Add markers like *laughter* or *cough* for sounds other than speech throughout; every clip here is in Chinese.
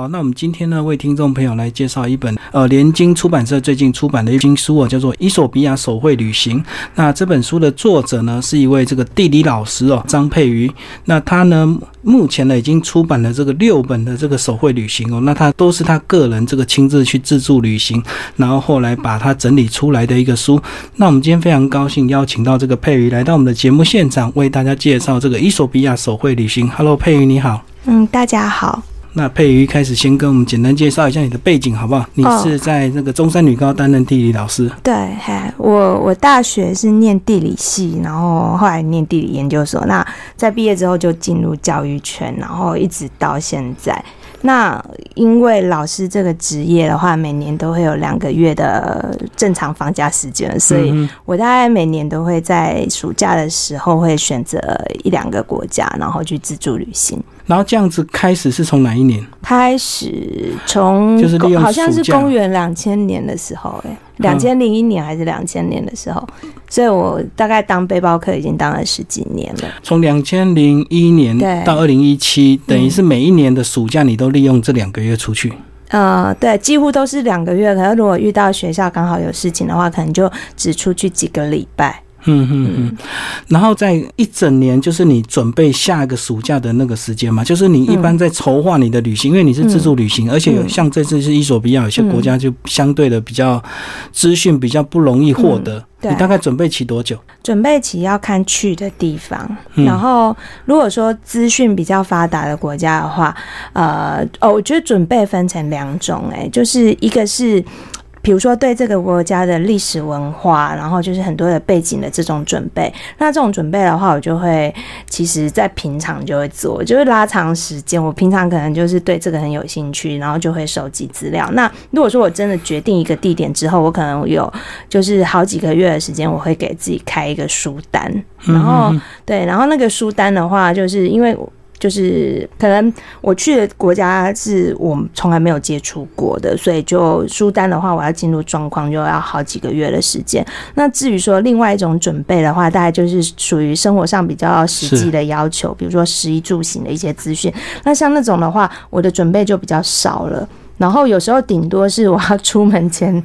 好，那我们今天呢，为听众朋友来介绍一本呃，联经出版社最近出版的一新书哦，叫做《伊索比亚手绘旅行》。那这本书的作者呢，是一位这个地理老师哦，张佩瑜。那他呢，目前呢已经出版了这个六本的这个手绘旅行哦，那他都是他个人这个亲自去自助旅行，然后后来把它整理出来的一个书。那我们今天非常高兴邀请到这个佩瑜来到我们的节目现场，为大家介绍这个伊索比亚手绘旅行。Hello，佩瑜你好。嗯，大家好。那佩瑜开始先跟我们简单介绍一下你的背景好不好？你是在那个中山女高担任地理老师。对，嘿，我我大学是念地理系，然后后来念地理研究所。那在毕业之后就进入教育圈，然后一直到现在。那因为老师这个职业的话，每年都会有两个月的正常放假时间，所以我大概每年都会在暑假的时候会选择一两个国家，然后去自助旅行。然后这样子开始是从哪一年开始？从就是利用好像是公元两千年的时候，哎，两千零一年还是两千年的时候，所以我大概当背包客已经当了十几年了。从两千零一年到二零一七，等于是每一年的暑假你都利用这两个月出去。呃，对，几乎都是两个月。可能如果遇到学校刚好有事情的话，可能就只出去几个礼拜。嗯嗯嗯，然后在一整年，就是你准备下一个暑假的那个时间嘛，就是你一般在筹划你的旅行，因为你是自助旅行，而且像这次是伊索比亚，有些国家就相对的比较资讯比较不容易获得。你大概准备期多久？准备期要看去的地方，然后如果说资讯比较发达的国家的话，呃，哦，我觉得准备分成两种，哎，就是一个是。比如说对这个国家的历史文化，然后就是很多的背景的这种准备。那这种准备的话，我就会其实在平常就会做，就是拉长时间。我平常可能就是对这个很有兴趣，然后就会收集资料。那如果说我真的决定一个地点之后，我可能有就是好几个月的时间，我会给自己开一个书单。然后对，然后那个书单的话，就是因为。就是可能我去的国家是我们从来没有接触过的，所以就书单的话，我要进入状况就要好几个月的时间。那至于说另外一种准备的话，大概就是属于生活上比较实际的要求，比如说食衣住行的一些资讯。那像那种的话，我的准备就比较少了。然后有时候顶多是我要出门前，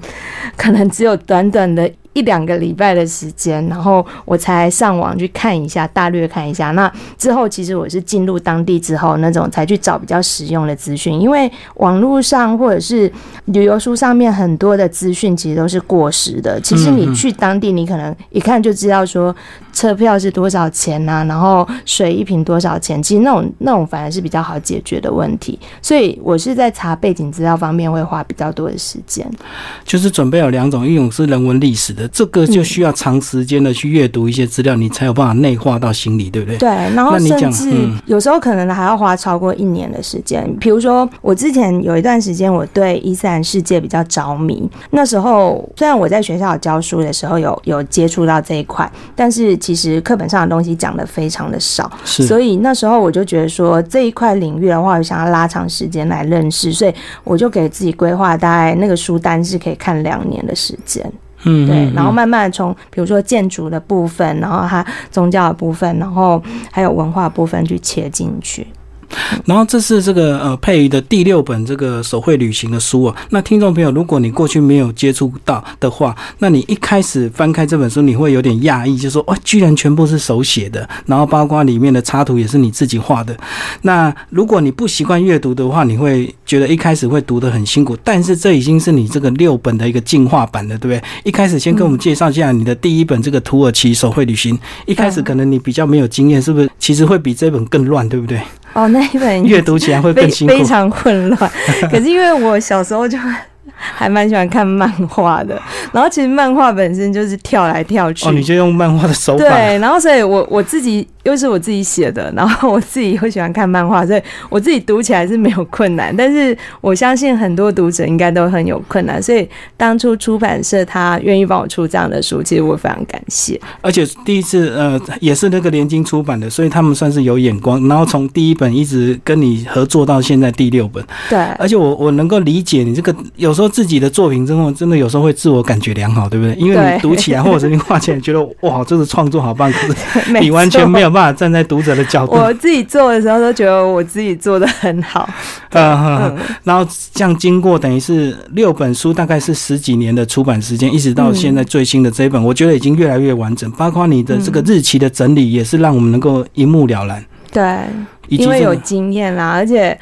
可能只有短短的。一两个礼拜的时间，然后我才上网去看一下，大略看一下。那之后，其实我是进入当地之后，那种才去找比较实用的资讯，因为网络上或者是旅游书上面很多的资讯其实都是过时的。其实你去当地，你可能一看就知道说车票是多少钱呐，然后水一瓶多少钱。其实那种那种反而是比较好解决的问题。所以我是在查背景资料方面会花比较多的时间。就是准备有两种，一种是人文历史的。这个就需要长时间的去阅读一些资料，你才有办法内化到心里，对不对？对，然后甚至有时候可能还要花超过一年的时间。比如说，我之前有一段时间，我对伊斯兰世界比较着迷。那时候虽然我在学校教书的时候有有接触到这一块，但是其实课本上的东西讲的非常的少，所以那时候我就觉得说这一块领域的话，我想要拉长时间来认识，所以我就给自己规划，大概那个书单是可以看两年的时间。嗯，对，然后慢慢从比如说建筑的部分，然后它宗教的部分，然后还有文化部分去切进去。然后这是这个呃佩瑜的第六本这个手绘旅行的书啊。那听众朋友，如果你过去没有接触到的话，那你一开始翻开这本书，你会有点讶异，就说哇，居然全部是手写的，然后包括里面的插图也是你自己画的。那如果你不习惯阅读的话，你会觉得一开始会读得很辛苦。但是这已经是你这个六本的一个进化版了，对不对？一开始先跟我们介绍一下你的第一本这个土耳其手绘旅行。一开始可能你比较没有经验，是不是？其实会比这本更乱，对不对？哦，那一本阅读起来会更辛苦，非常混乱。可是因为我小时候就。*laughs* 还蛮喜欢看漫画的，然后其实漫画本身就是跳来跳去。哦，你就用漫画的手法。对，然后所以我我自己又是我自己写的，然后我自己又喜欢看漫画，所以我自己读起来是没有困难。但是我相信很多读者应该都很有困难，所以当初出版社他愿意帮我出这样的书，其实我非常感谢。而且第一次呃也是那个联经出版的，所以他们算是有眼光。然后从第一本一直跟你合作到现在第六本。对。而且我我能够理解你这个有时候。自己的作品之后，真的有时候会自我感觉良好，对不对？因为你读起来或者你画起来，觉得哇，这个创作好棒，可是 *laughs* 你完全没有办法站在读者的角度。我自己做的时候都觉得我自己做的很好。嗯，然后这样经过等于是六本书，大概是十几年的出版时间，一直到现在最新的这一本，我觉得已经越来越完整。包括你的这个日期的整理，也是让我们能够一目了然。对。因为有经验啦，而且，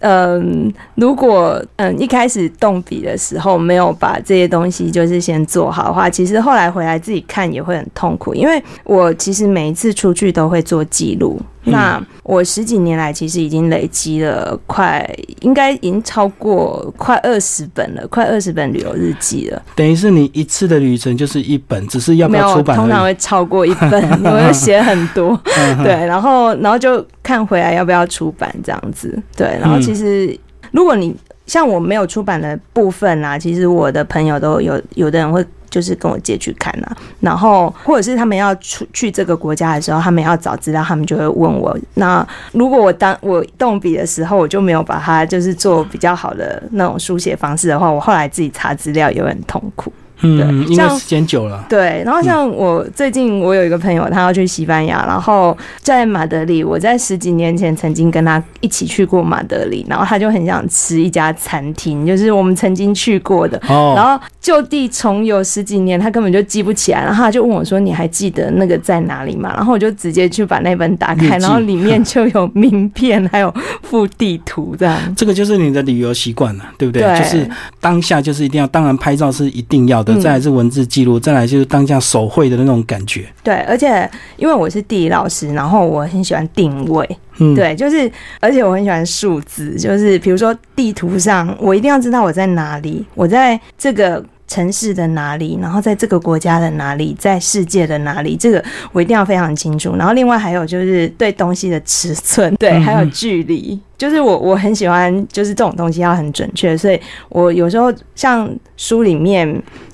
嗯，如果嗯一开始动笔的时候没有把这些东西就是先做好的话，其实后来回来自己看也会很痛苦。因为我其实每一次出去都会做记录，那我十几年来其实已经累积了快，应该已经超过快二十本了，快二十本旅游日记了。等于是你一次的旅程就是一本，只是要不要出版？通常会超过一本，我要写很多，*laughs* 对，然后然后就看回来。要不要出版这样子？对，然后其实如果你像我没有出版的部分啊，其实我的朋友都有，有的人会就是跟我借去看啊，然后或者是他们要出去这个国家的时候，他们要找资料，他们就会问我。那如果我当我动笔的时候，我就没有把它就是做比较好的那种书写方式的话，我后来自己查资料也会很痛苦。嗯，因为时间久了。对，然后像我最近，我有一个朋友，他要去西班牙，然后在马德里，我在十几年前曾经跟他一起去过马德里，然后他就很想吃一家餐厅，就是我们曾经去过的，哦然后就地重游十几年，他根本就记不起来，然后他就问我说：“你还记得那个在哪里吗？”然后我就直接去把那本打开，然后里面就有名片，还有附地图，这样。*laughs* 这个就是你的旅游习惯了，对不对？就是当下就是一定要，当然拍照是一定要的。再来是文字记录，再来就是当下手绘的那种感觉。对，而且因为我是地理老师，然后我很喜欢定位。嗯，对，就是，而且我很喜欢数字，就是比如说地图上，我一定要知道我在哪里，我在这个城市的哪里，然后在这个国家的哪里，在世界的哪里，这个我一定要非常清楚。然后另外还有就是对东西的尺寸，对，还有距离。就是我我很喜欢，就是这种东西要很准确，所以我有时候像书里面，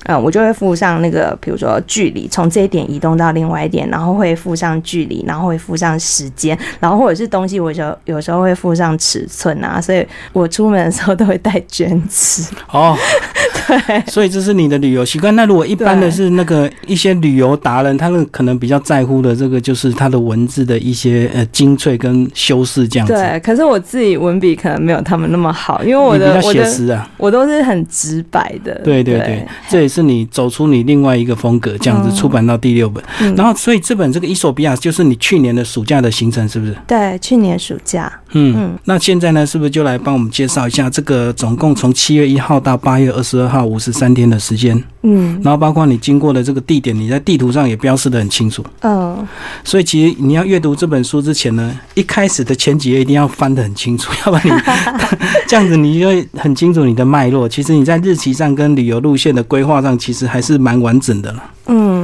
嗯，我就会附上那个，比如说距离，从这一点移动到另外一点，然后会附上距离，然后会附上时间，然后或者是东西，我就有时候会附上尺寸啊，所以我出门的时候都会带卷尺。哦，*laughs* 对，所以这是你的旅游习惯。那如果一般的是那个一些旅游达人，他们可能比较在乎的这个就是他的文字的一些呃精粹跟修饰这样子。对，可是我。自己文笔可能没有他们那么好，因为我的我的我都是很直白的。对对对，这也是你走出你另外一个风格，这样子出版到第六本。然后，所以这本这个伊索比亚就是你去年的暑假的行程，是不是？对，去年暑假。嗯嗯。那现在呢，是不是就来帮我们介绍一下这个总共从七月一号到八月二十二号五十三天的时间？嗯。然后包括你经过的这个地点，你在地图上也标示的很清楚。嗯。所以其实你要阅读这本书之前呢，一开始的前几页一定要翻得很。清楚，*laughs* 要不然你 *laughs* 这样子，你就会很清楚你的脉络。其实你在日期上跟旅游路线的规划上，其实还是蛮完整的了。嗯。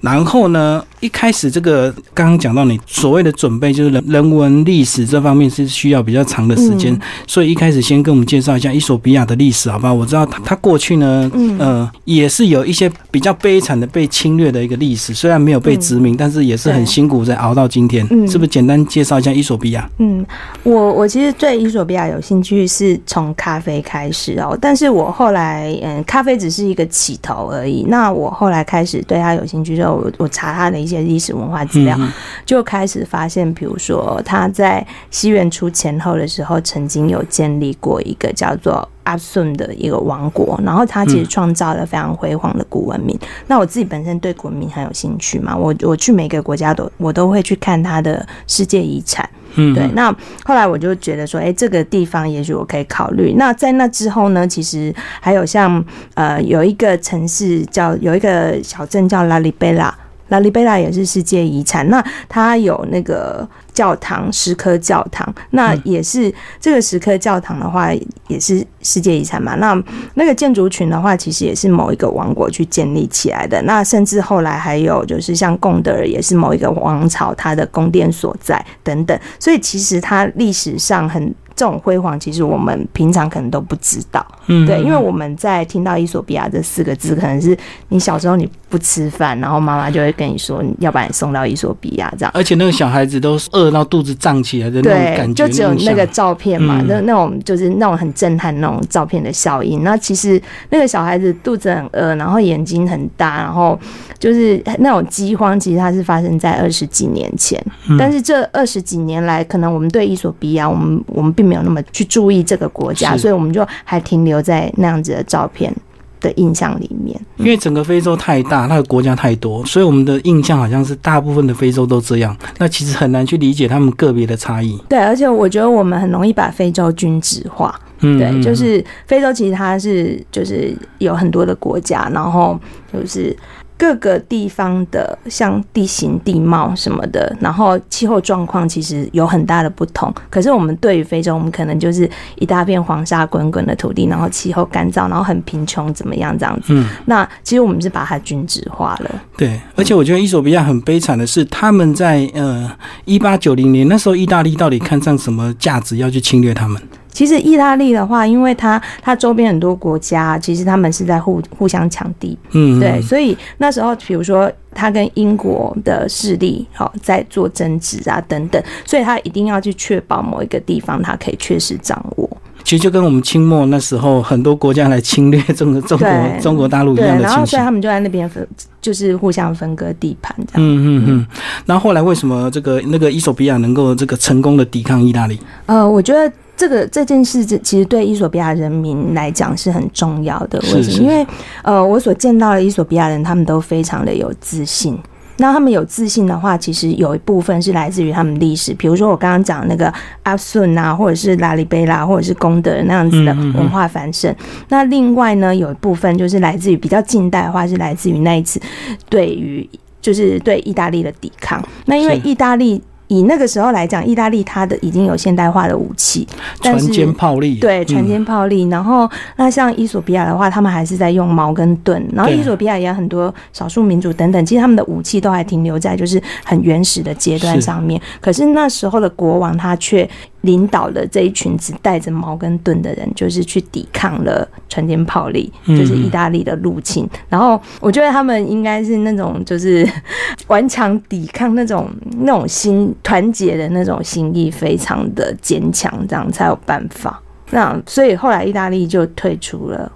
然后呢，一开始这个刚刚讲到你所谓的准备，就是人人文历史这方面是需要比较长的时间，所以一开始先跟我们介绍一下伊索比亚的历史，好不好？我知道它它过去呢，呃，也是有一些比较悲惨的被侵略的一个历史，虽然没有被殖民，但是也是很辛苦在熬到今天。嗯是不是简单介绍一下伊索比亚？嗯，我我其实对伊索比亚有兴趣是从咖啡开始哦，但是我后来嗯，咖啡只是一个起头而已。那我后来开始对它有兴趣之后。我我查他的一些历史文化资料，就开始发现，比如说他在西元初前后的时候，曾经有建立过一个叫做阿顺的一个王国，然后他其实创造了非常辉煌的古文明。那我自己本身对古文明很有兴趣嘛，我我去每个国家都我都会去看他的世界遗产。嗯，对。那后来我就觉得说，哎，这个地方也许我可以考虑。那在那之后呢，其实还有像呃，有一个城市叫有一个小镇叫拉里贝拉。拉里贝拉也是世界遗产，那它有那个教堂，石刻教堂，那也是这个石刻教堂的话，也是世界遗产嘛。那那个建筑群的话，其实也是某一个王国去建立起来的。那甚至后来还有就是像贡德尔，也是某一个王朝它的宫殿所在等等。所以其实它历史上很。这种辉煌，其实我们平常可能都不知道。嗯，对，因为我们在听到伊索比亚这四个字，可能是你小时候你不吃饭，然后妈妈就会跟你说，要把你送到伊索比亚这样。而且那个小孩子都是饿到肚子胀起来的那种，感觉，就只有那个照片嘛，嗯那、那种就是那种很震撼那种照片的效应。那其实那个小孩子肚子很饿，然后眼睛很大，然后就是那种饥荒，其实它是发生在二十几年前。嗯但是这二十几年来，可能我们对伊索比亚，我们我们并没有那么去注意这个国家，所以我们就还停留在那样子的照片的印象里面。因为整个非洲太大，那个国家太多，所以我们的印象好像是大部分的非洲都这样。那其实很难去理解他们个别的差异。对，而且我觉得我们很容易把非洲均质化。嗯，对，嗯就是非洲其实它是就是有很多的国家，然后就是各个地方的像地形地貌什么的，然后气候状况其实有很大的不同。可是我们对于非洲，我们可能就是一大片黄沙滚滚的土地，然后气候干燥，然后很贫穷，怎么样这样子？嗯，那其实我们是把它均质化了。对，而且我觉得伊索比亚很悲惨的是，他们在呃一八九零年那时候，意大利到底看上什么价值要去侵略他们？其实意大利的话，因为它它周边很多国家，其实他们是在互互相抢地嗯，对，所以那时候比如说他跟英国的势力好、在做争执啊等等，所以他一定要去确保某一个地方他可以确实掌握。其实就跟我们清末那时候很多国家来侵略中国中国中国大陆一对，样的情形然后所以。他们就在那边分，就是互相分割地盘这样。嗯嗯嗯，然后后来为什么这个那个伊索比亚能够这个成功的抵抗意大利？呃，我觉得。这个这件事，这其实对伊索比亚人民来讲是很重要的。为什么？因为呃，我所见到的伊索比亚人，他们都非常的有自信。那他们有自信的话，其实有一部分是来自于他们历史，比如说我刚刚讲的那个阿顺啊，或者是拉里贝拉，或者是功德那样子的文化繁盛。那另外呢，有一部分就是来自于比较近代化，是来自于那一次对于就是对意大利的抵抗。那因为意大利。以那个时候来讲，意大利它的已经有现代化的武器，但船是坚炮利，对，船嗯坚炮利。然后，那像伊索比亚的话，他们还是在用矛跟盾。然后，伊索比亚也有很多少数民族等等，其实他们的武器都还停留在就是很原始的阶段上面。可是那时候的国王他却领导了这一群只带着矛跟盾的人，就是去抵抗了船坚炮利，嗯就是意大利的入侵。然后，我觉得他们应该是那种就是 *laughs* 顽强抵抗那种那种心团结的那种心意非常的坚强，这样才有办法。那所以后来意大利就退出了。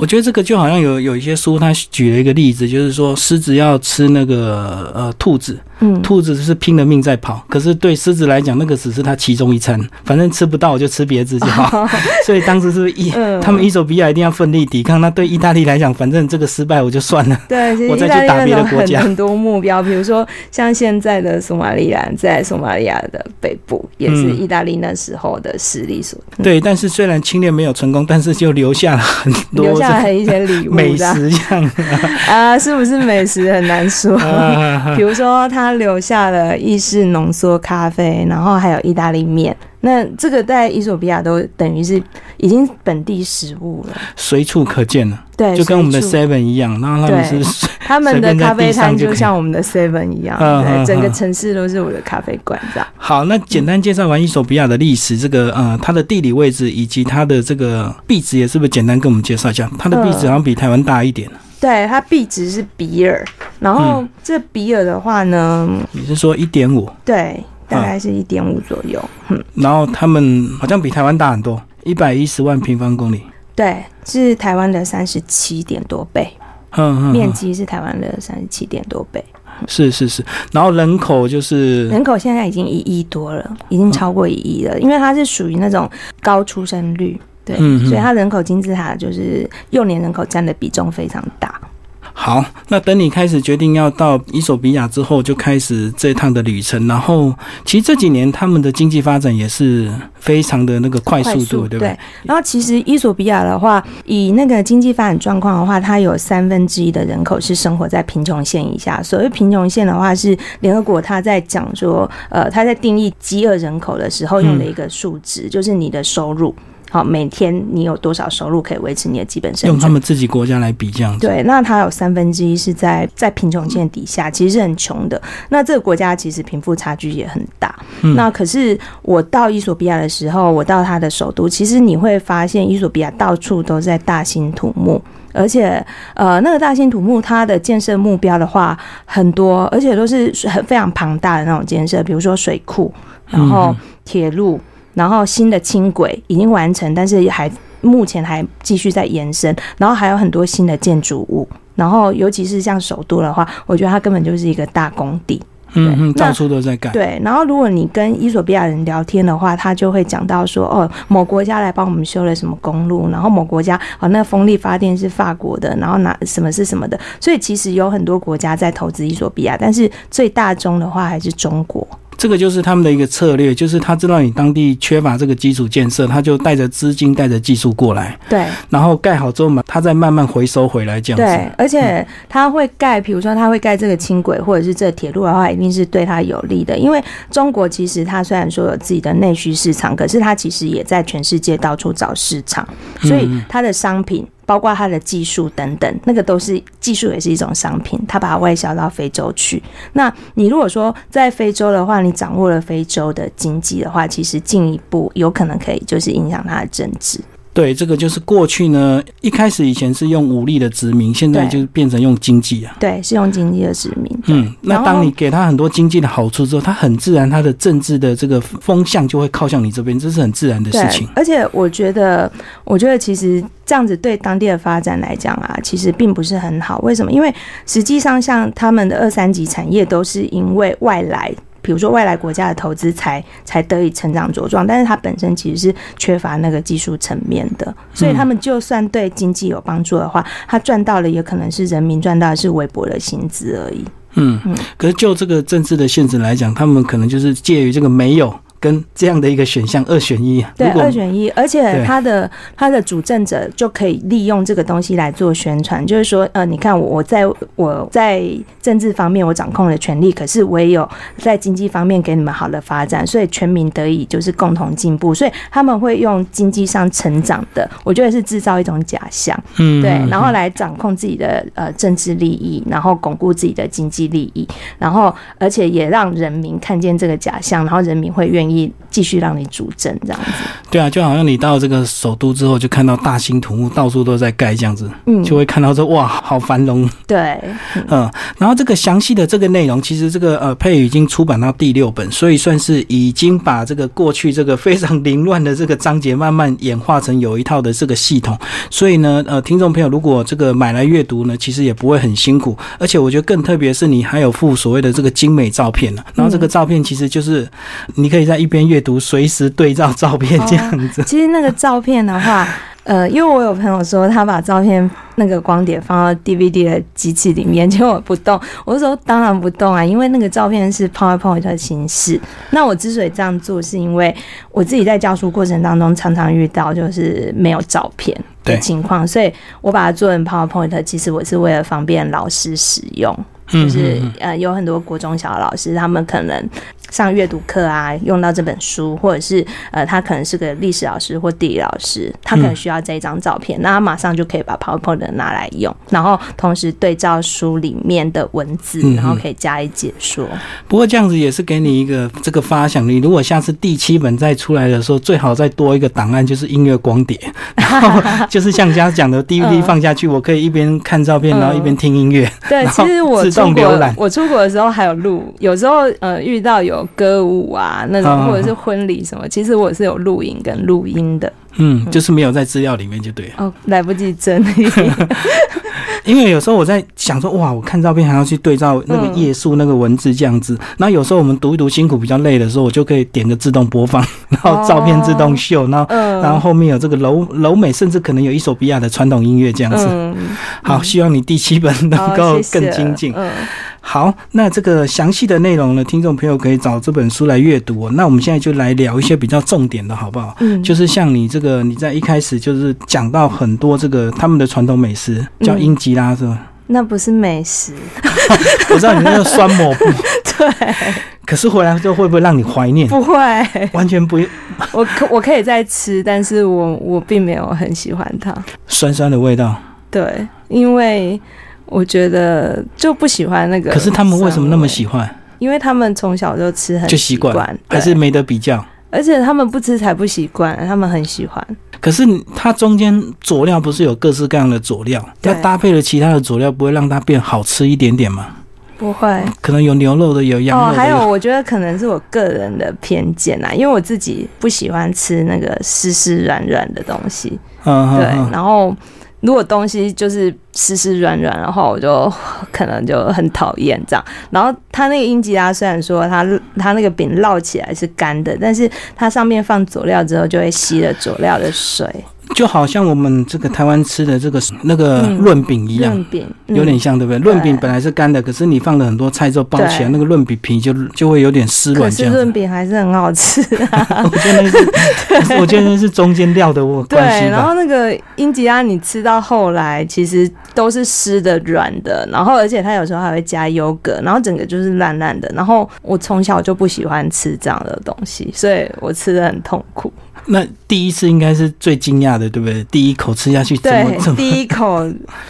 我觉得这个就好像有有一些书，他举了一个例子，就是说狮子要吃那个呃兔子，嗯，兔子是拼了命在跑，可是对狮子来讲，那个只是它其中一餐，反正吃不到我就吃别只就好。*laughs* 所以当时是意嗯他们伊索比亚一定要奋力抵抗，那对意大利来讲，反正这个失败我就算了。对，我再去打别的国家很很多目标，比如说像现在的索马利兰，在索马利亚的北部，也是嗯意大利那时候的实力所对，但是虽然侵略没有成功，但是就留下了很多留下来一些礼物美食这样。啊，是不是美食很难说。*laughs* 啊比如说，他留下了意式浓缩咖啡，然后还有意大利面。那这个在伊索比亚都等于是已经本地食物了。随处可见了，对，就跟我们的 Seven 一样，然后他们是他们的咖啡摊就像我们的 Seven 一样，嗯嗯对，整个嗯城市都是我的咖啡馆这样。好，那简单介绍完伊索比亚的历史，这个呃，它的地理位置以及它的这个币值，也是不是简单跟我们介绍一下？它的币值好像比台湾大一点，对，它币值是比尔，然后这比尔的话呢，你是说一点五？对，大概是一点五左右。嗯，然后他们好像比台湾大很多，一百一十万平方公里。对，是台湾的三十七点多倍，嗯嗯，面积是台湾的三十七点多倍。是是是，然后人口就是人口现在已经一亿多了，已经超过一亿了，因为它是属于那种高出生率，对，所以它人口金字塔就是幼年人口占的比重非常大。好。那等你开始决定要到伊索比亚之后，就开始这趟的旅程。然后其实这几年他们的经济发展也是非常的那个快速度，对不对？然后其实伊索比亚的话，以那个经济发展状况的话，它有三分之一的人口是生活在贫穷线以下。所谓贫穷线的话，是联合国他在讲说，呃，他在定义饥饿人口的时候用的一个数值，就是你的收入。好，每天你有多少收入可以维持你的基本生活？用他们自己国家来比这样子。对，那它有三分之一是在在贫穷线底下，其实是很穷的。那这个国家其实贫富差距也很大。那可是我到伊索比亚的时候，我到它的首都，其实你会发现伊索比亚到处都在大兴土木。而且，呃，那个大兴土木，它的建设目标的话很多，而且都是很非常庞大的那种建设，比如说水库，然后铁路，然后新的轻轨已经完成，但是还目前还继续在延伸，然后还有很多新的建筑物，然后尤其是像首都的话，我觉得它根本就是一个大工地。嗯嗯，到处都在盖。对，然后如果你跟伊索比亚人聊天的话，他就会讲到说，哦，某国家来帮我们修了什么公路，然后某国家哦，那风力发电是法国的，然后哪什么是什么的，所以其实有很多国家在投资伊索比亚，但是最大宗的话还是中国。这个就是他们的一个策略，就是他知道你当地缺乏这个基础建设，他就带着资金、带着技术过来，对，然后盖好之后嘛，他再慢慢回收回来这样子。对，而且他会盖，比如说他会盖这个轻轨或者是这铁路的话，一定是对他有利的，因为中国其实它虽然说有自己的内需市场，可是它其实也在全世界到处找市场，所以它的商品。包括它的技术等等，那个都是技术，也是一种商品。它把它外销到非洲去。那你如果说在非洲的话，你掌握了非洲的经济的话，其实进一步有可能可以就是影响它的政治。对，这个就是过去呢，一开始以前是用武力的殖民，现在就变成用经济啊。对，是用经济的殖民。嗯，那当你给他很多经济的好处之后，他很自然，他的政治的这个风向就会靠向你这边，这是很自然的事情。而且我觉得，我觉得其实这样子对当地的发展来讲啊，其实并不是很好。为什么？因为实际上像他们的二三级产业都是因为外来。比如说外来国家的投资才才得以成长茁壮，但是它本身其实是缺乏那个技术层面的，所以他们就算对经济有帮助的话，他赚到了也可能是人民赚到的是微薄的薪资而已。嗯嗯，可是就这个政治的限制来讲，他们可能就是介于这个没有。跟这样的一个选项二选一，对二选一，而且他的他的主政者就可以利用这个东西来做宣传，就是说，呃，你看我我在我在政治方面我掌控了权力，可是我也有在经济方面给你们好的发展，所以全民得以就是共同进步，所以他们会用经济上成长的，我觉得是制造一种假象，嗯，对，然后来掌控自己的呃政治利益，然后巩固自己的经济利益，然后而且也让人民看见这个假象，然后人民会愿意。继续让你主政这样子，对啊，就好像你到这个首都之后，就看到大兴土木，到处都在盖这样子，嗯，就会看到说哇，好繁荣。对，*laughs* 嗯，然后这个详细的这个内容，其实这个呃配已经出版到第六本，所以算是已经把这个过去这个非常凌乱的这个章节，慢慢演化成有一套的这个系统。所以呢，呃，听众朋友如果这个买来阅读呢，其实也不会很辛苦，而且我觉得更特别是你还有附所谓的这个精美照片呢，然后这个照片其实就是你可以在一边阅读，随时对照照片这样子。其实那个照片的话，*laughs* 呃，因为我有朋友说他把照片那个光碟放到 DVD 的机器里面，结果不动。我说当然不动啊，因为那个照片是 PowerPoint 的形式。那我之所以这样做，是因为我自己在教书过程当中常常遇到就是没有照片的情况，所以我把它做成 PowerPoint。其实我是为了方便老师使用，就是呃，有很多国中小老师他们可能。上阅读课啊，用到这本书，或者是呃，他可能是个历史老师或地理老师，他可能需要这一张照片，那他马上就可以把 PowerPoint 拿来用，然后同时对照书里面的文字，然后可以加以解说。不过这样子也是给你一个这个发想，你如果下次第七本再出来的时候，最好再多一个档案，就是音乐光碟，然后就是像刚刚讲的 DVD 放下去，我可以一边看照片，然后一边听音乐。对，其实我出国，我出国的时候还有录，有时候呃遇到有。歌舞啊，那种或者是婚礼什么，其实我是有录影跟录音的。嗯，就是没有在资料里面就对了。哦，来不及整理。*laughs* 因为有时候我在想说，哇，我看照片还要去对照那个页数、那个文字这样子。那有时候我们读一读辛苦、比较累的时候，我就可以点个自动播放，*laughs* 然后照片自动秀，然后然后后面有这个柔柔美，甚至可能有一首比亚的传统音乐这样子。好，希望你第七本能够更精进。好，那这个详细的内容呢，听众朋友可以找这本书来阅读。那我们现在就来聊一些比较重点的，好不好？嗯，就是像你这个，你在一开始就是讲到很多这个他们的传统美食，叫英吉拉是吧？那不是美食，*laughs* 我知道你那个酸抹布，*laughs* 对，可是回来之后会不会让你怀念？不会，完全不，我可我可以再吃，但是我我并没有很喜欢它，酸酸的味道。对，因为我觉得就不喜欢那个。可是他们为什么那么喜欢？因为他们从小就吃很就习惯，还是没得比较。而且他们不吃才不习惯，他们很喜欢。可是它中间佐料不是有各式各样的佐料，那搭配了其他的佐料，不会让它变好吃一点点吗？不会，可能有牛肉的，有羊肉。哦，还有，我觉得可能是我个人的偏见啊，因为我自己不喜欢吃那个湿湿软软的东西。嗯，对，然后。如果东西就是湿湿软软，的话我就可能就很讨厌这样。然后它那个英吉拉虽然说它它那个饼烙起来是干的，但是它上面放佐料之后就会吸了佐料的水。就好像我们这个台湾吃的这个那个润饼一样，有点像，对不对？润饼本来是干的，可是你放了很多菜之后包起来，那个润饼皮就就会有点湿软。可是。润饼还是很好吃啊！*laughs* 我觉得是，*laughs* 我觉得那是中间料的我关系对，然后那个英吉拉，你吃到后来其实都是湿的、软的，然后而且它有时候还会加优格，然后整个就是烂烂的。然后我从小就不喜欢吃这样的东西，所以我吃的很痛苦。那第一次应该是最惊讶的，对不对？第一口吃下去，对，*laughs* 第一口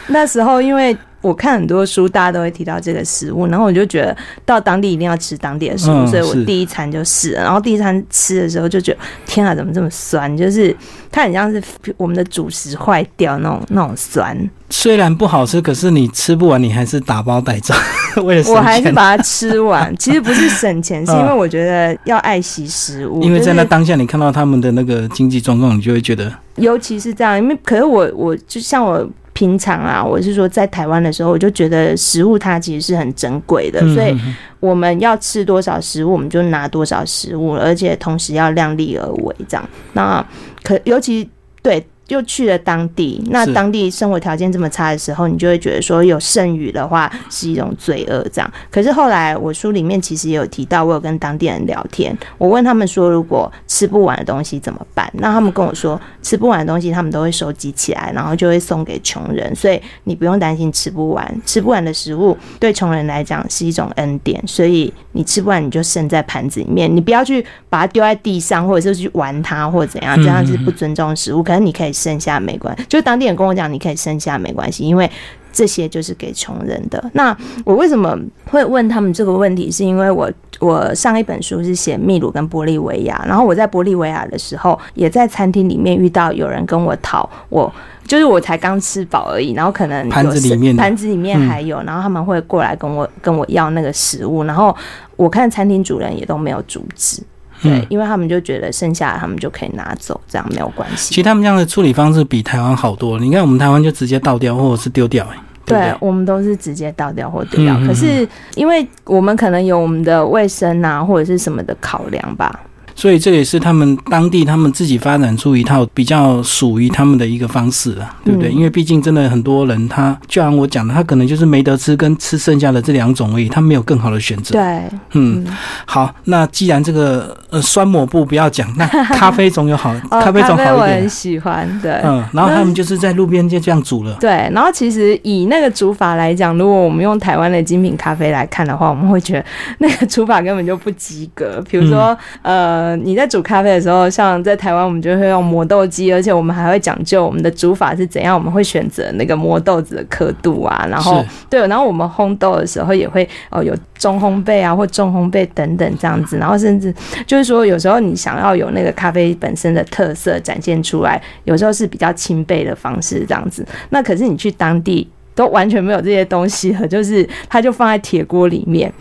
那时候，因为我看很多书，大家都会提到这个食物，然后我就觉得到当地一定要吃当地的食物，所以我第一餐就试了。然后第一餐吃的时候就觉得，天啊，怎么这么酸？就是它很像是我们的主食坏掉那种那种酸。虽然不好吃，可是你吃不完，你还是打包带走。*laughs* 为了我还是把它吃完。*laughs* 其实不是省钱，是因为我觉得要爱惜食物。因为在那当下，你看到他们的那个经济状况，你就会觉得，尤其是这样。因为可是我，我就像我平常啊，我是说在台湾的时候，我就觉得食物它其实是很珍贵的，所以我们要吃多少食物，我们就拿多少食物，而且同时要量力而为，这样。那可尤其对。又去了当地，那当地生活条件这么差的时候，你就会觉得说有剩余的话是一种罪恶，这样。可是后来我书里面其实也有提到，我有跟当地人聊天，我问他们说，如果吃不完的东西怎么办？那他们跟我说，吃不完的东西他们都会收集起来，然后就会送给穷人，所以你不用担心吃不完。吃不完的食物对穷人来讲是一种恩典，所以你吃不完你就剩在盘子里面，你不要去把它丢在地上，或者是去玩它或者怎样，这样是不尊重食物。可是你可以。剩下没关系，就当地人跟我讲，你可以剩下没关系，因为这些就是给穷人的。那我为什么会问他们这个问题？是因为我我上一本书是写秘鲁跟玻利维亚，然后我在玻利维亚的时候，也在餐厅里面遇到有人跟我讨，我就是我才刚吃饱而已，然后可能盘子里面盘子里面还有，然后他们会过来跟我跟我要那个食物，然后我看餐厅主人也都没有阻止。对，因为他们就觉得剩下他们就可以拿走，这样没有关系。其实他们这样的处理方式比台湾好多了。你看，我们台湾就直接倒掉或者是丢掉，哎，对，我们都是直接倒掉或丢掉。可是，因为我们可能有我们的卫生啊，或者是什么的考量吧。所以这也是他们当地他们自己发展出一套比较属于他们的一个方式了，对不对？因为毕竟真的很多人，他就像我讲的，他可能就是没得吃跟吃剩下的这两种而已，他没有更好的选择。对，嗯，好，那既然这个呃酸抹布不要讲，那咖啡总有好，*laughs* 咖啡总好一点。我很喜欢，对，嗯，然后他们就是在路边就这样煮了。对，然后其实以那个煮法来讲，如果我们用台湾的精品咖啡来看的话，我们会觉得那个煮法根本就不及格。比如说，呃。你在煮咖啡的时候，像在台湾，我们就会用磨豆机，而且我们还会讲究我们的煮法是怎样。我们会选择那个磨豆子的刻度啊，然后对，然后我们烘豆的时候也会哦有中烘焙啊或重烘焙等等这样子，然后甚至就是说有时候你想要有那个咖啡本身的特色展现出来，有时候是比较轻焙的方式这样子。那可是你去当地都完全没有这些东西了，就是它就放在铁锅里面，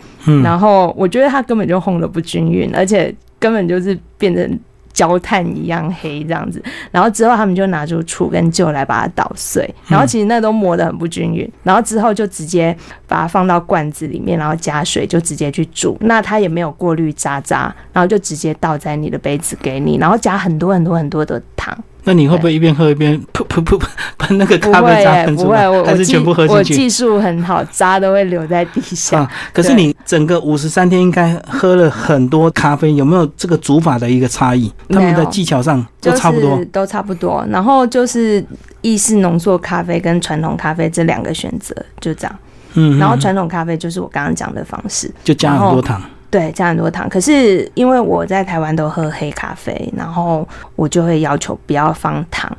然后我觉得它根本就烘的不均匀，而且。根本就是变成焦炭一样黑这样子，然后之后他们就拿出醋跟酒来把它捣碎，然后其实那都磨得很不均匀，然后之后就直接把它放到罐子里面，然后加水就直接去煮，那它也没有过滤渣渣，然后就直接倒在你的杯子给你，然后加很多很多很多的糖。那你会不会一边喝一边噗噗噗 *laughs* 喷那个咖啡渣，喷出来，不会，我还是全部喝我进去？技术很好，渣都会留在地下。啊，可是你整个五十三天应该喝了很多咖啡，有没有这个煮法的一个差异？他们的技巧上都差不多是。都差不多。然后就是意式浓缩咖啡跟传统咖啡这两个选择，就这样。嗯，嗯然后传统咖啡就是我刚刚讲的方式，就加很多糖。对，加很多糖。可是因为我在台湾都喝黑咖啡，然后我就会要求不要放糖。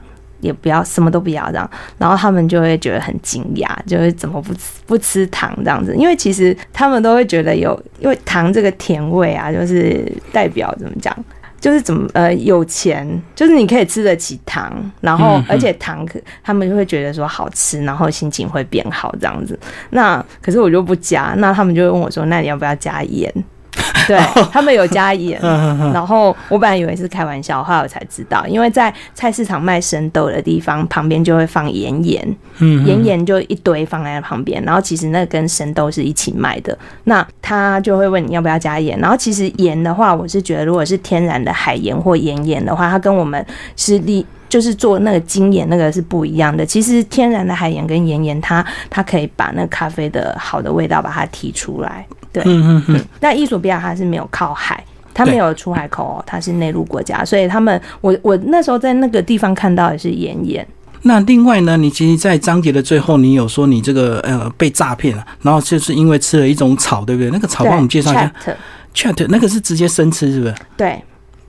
也不要什么都不要这样，然后他们就会觉得很惊讶，就是怎么不吃不吃糖这样子？因为其实他们都会觉得有，因为糖这个甜味啊，就是代表怎么讲，就是怎么呃有钱，就是你可以吃得起糖，然后而且糖可他们就会觉得说好吃，然后心情会变好这样子。那可是我就不加，那他们就会问我说，那你要不要加盐？*laughs* 对他们有加盐，*laughs* 然后我本来以为是开玩笑，后来我才知道，因为在菜市场卖生豆的地方旁边就会放盐盐，嗯盐盐就一堆放在旁边，然后其实那跟生豆是一起卖的，那他就会问你要不要加盐，然后其实盐的话，我是觉得如果是天然的海盐或盐盐的话，它跟我们是利。就是做那个精盐，那个是不一样的。其实天然的海盐跟盐盐，它它可以把那咖啡的好的味道把它提出来。对，嗯嗯嗯，那伊索比亚它是没有靠海，它没有出海口哦，它是内陆国家，所以他们我我那时候在那个地方看到的是盐盐，那另外呢，你其实，在章节的最后，你有说你这个呃被诈骗了，然后就是因为吃了一种草，对不对？那个草帮我们介绍一下 chat，chat 那个是直接生吃，是不是？对，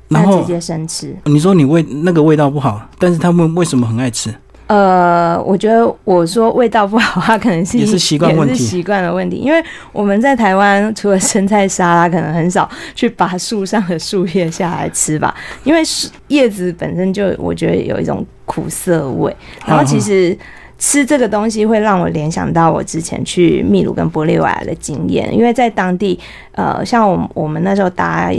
然后那直接生吃。你说你味那个味道不好，但是他们为什么很爱吃？呃，我觉得我说味道不好，它可能是也是习惯问题习惯的问题。因为我们在台湾，除了生菜沙拉，可能很少去拔树上的树叶下来吃吧，*laughs* 因为树叶子本身就我觉得有一种苦涩味，然后其实。吃这个东西会让我联想到我之前去秘鲁跟玻利维亚的经验，因为在当地，呃，像我们我们那时候搭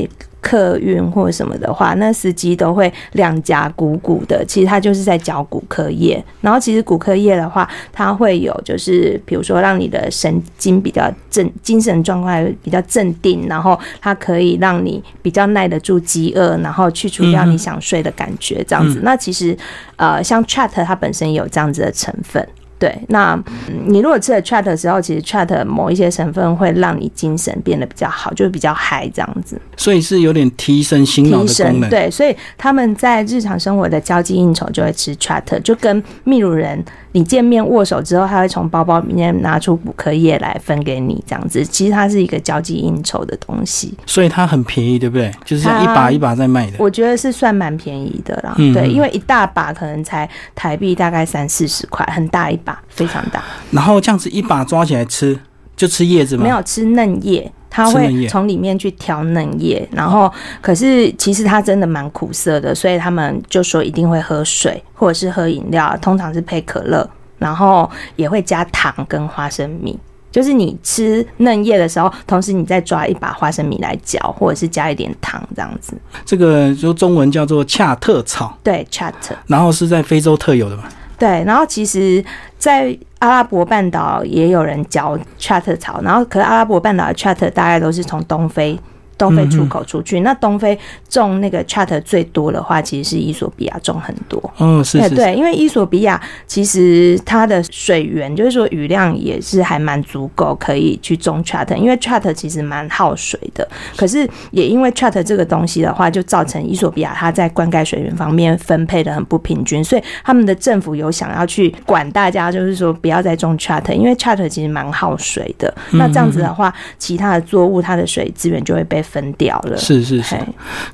客运或者什么的话，那司机都会两颊鼓鼓的，其实他就是在嚼骨科液。然后其实骨科液的话，它会有就是比如说让你的神经比较镇，精神状态比较镇定，然后它可以让你比较耐得住饥饿，然后去除掉你想睡的感觉，这样子。那其实呃，像 chat 它本身也有这样子的成分。对，那、嗯你如果吃了 chat 的时候，其实 chat 某一些成分会让你精神变得比较好，就是比较嗨这样子。所以是有点提升心脑的提功能。对，所以他们在日常生活的交际应酬就会吃 chat，就跟秘鲁人你见面握手之后，他会从包包里面拿出补课液来分给你，这样子。其实它是一个交际应酬的东西，所以它很便宜，对不对？就是像一把一把在卖的。我觉得是算蛮便宜的啦。对，因为一大把可能才台币大概三四十块，很大一把，非常大。然后这样子一把抓起来吃，就吃叶子吗？没有吃嫩叶，它会从里面去挑嫩叶，然后可是其实它真的蛮苦涩的，所以他们就说一定会喝水或者是喝饮料，通常是配可乐，然后也会加糖跟花生米。就是你吃嫩叶的时候，同时你再抓一把花生米来嚼，或者是加一点糖这样子。这个就中文叫做恰特草，对，chat。然后是在非洲特有的嘛。对，然后其实，在阿拉伯半岛也有人嚼 chat 草，然后可是阿拉伯半岛的 chat 大概都是从东非。东非出口出去，那东非种那个 chat 最多的话，其实是伊索比亚种很多。哦，是是对，因为伊索比亚其实它的水源，就是说雨量也是还蛮足够，可以去种 chat。因为 chat 其实蛮耗水的，可是也因为 chat 这个东西的话，就造成伊索比亚它在灌溉水源方面分配的很不平均，所以他们的政府有想要去管大家，就是说不要再种 chat，因为 chat 其实蛮耗水的。那这样子的话，其他的作物它的水资源就会被分掉了。是是是。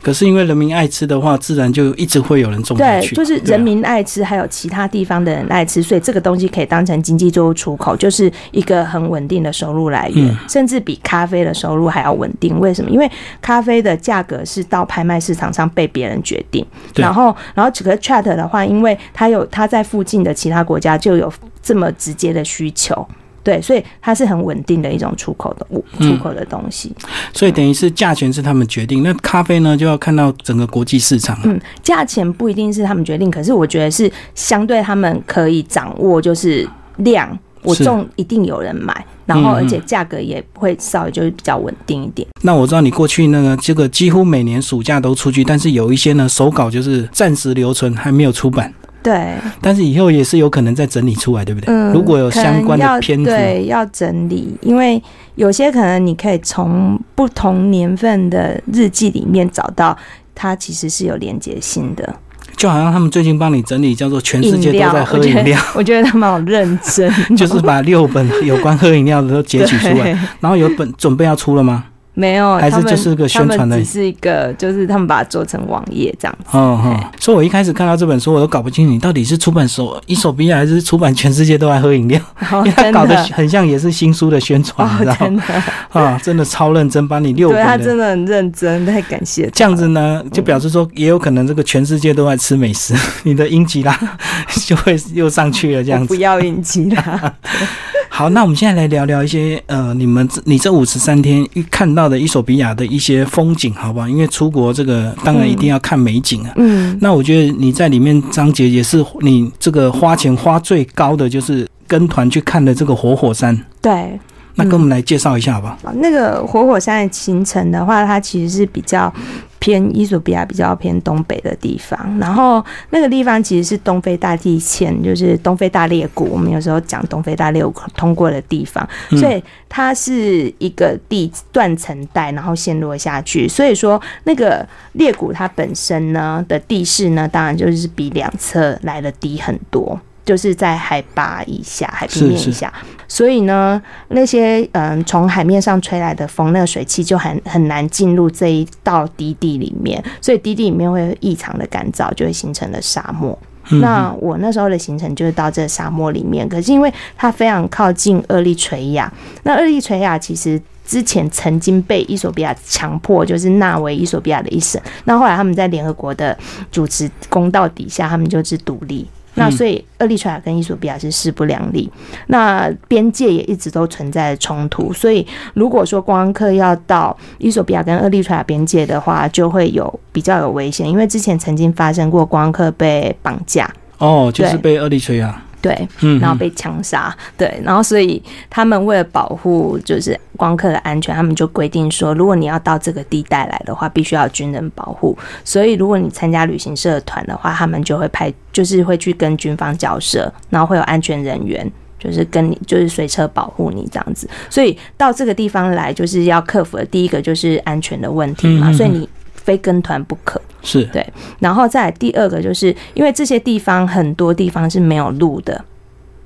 可是因为人民爱吃的话，自然就一直会有人种下对，就是人民爱吃，还有其他地方的人爱吃，所以这个东西可以当成经济作物出口，就是一个很稳定的收入来源，嗯甚至比咖啡的收入还要稳定。为什么？因为咖啡的价格是到拍卖市场上被别人决定，然后，然后整个 chat 的话，因为它有它在附近的其他国家就有这么直接的需求。对，所以它是很稳定的一种出口的物，嗯出口的东西。所以等于是价钱是他们决定，那咖啡呢就要看到整个国际市场。嗯，价钱不一定是他们决定，可是我觉得是相对他们可以掌握，就是量我种一定有人买，然后而且价格也会稍微就是比较稳定一点。那我知道你过去那个这个几乎每年暑假都出去，但是有一些呢手稿就是暂时留存，还没有出版，对，但是以后也是有可能再整理出来，对不对？嗯，如果有相关的篇幅，对，要整理，因为有些可能你可以从不同年份的日记里面找到。它其实是有连接性的，就好像他们最近帮你整理，叫做全世界都在喝饮饮料，*laughs* 我觉得他们好认真，*laughs* 就是把六本有关喝饮料的都截取出来，*laughs* 然后有本准备要出了吗？没有，还是就是个宣传而已他们只是一个，就是他们把它做成网页这样子。哦哦，所以我一开始看到这本书，我都搞不清楚你到底是出版手伊索比亚还是出版全世界都爱喝饮料，哦 *laughs* 因为他搞得很像也是新书的宣传，你知道，吗？的，*laughs* 啊，真的超认真，把你六对他。真的很认真，太感谢他这样子呢，就表示说，也有可能这个全世界都在吃美食，*laughs* 你的英吉拉就会又上去了。这样子不，要应激啦。好，那我们现在来聊聊一些呃，你们这你这五十三天一看到的伊索比亚的一些风景，好不好？因为出国这个当然一定要看美景啊。嗯，那我觉得你在里面章节也是你这个花钱花最高的，就是跟团去看的这个活火山。对。那跟我们来介绍一下吧。那个活火山的形成的话，它其实是比较偏伊索比亚比较偏东北的地方，然后那个地方其实是东非大地堑，就是东非大裂谷。我们有时候讲东非大裂谷通过的地方，所以它是一个地断层带，然后陷落下去。所以说，那个裂谷它本身呢的地势呢，当然就是比两侧来的低很多。就是在海拔以下、海平面以下，所以呢，那些嗯从海面上吹来的风，那个水汽就很很难进入这一道低地里面，所以低地里面会异常的干燥，就会形成了沙漠。嗯那我那时候的行程就是到这沙漠里面，可是因为它非常靠近厄立垂亚，那厄立垂亚其实。之前曾经被伊索比亚强迫就是纳为伊索比亚的一省，那后来他们在联合国的主持公道底下，他们就是独立。那所以，厄立垂亚跟伊索比亚是势不两立，那边界也一直都存在冲突。所以，如果说观光客要到伊索比亚跟厄立垂亚边界的话，就会有比较有危险，因为之前曾经发生过观光客被绑架，哦，就是被厄立垂亚，对，嗯，然后被枪杀，对，然后所以他们为了保护就是光客的安全，他们就规定说，如果你要到这个地带来的话，必须要军人保护。所以如果你参加旅行社团的话，他们就会派，就是会去跟军方交涉，然后会有安全人员。就是跟你，就是随车保护你这样子，所以到这个地方来，就是要克服的第一个就是安全的问题嘛，所以你非跟团不可。是对，然后再来第二个，就是因为这些地方很多地方是没有路的，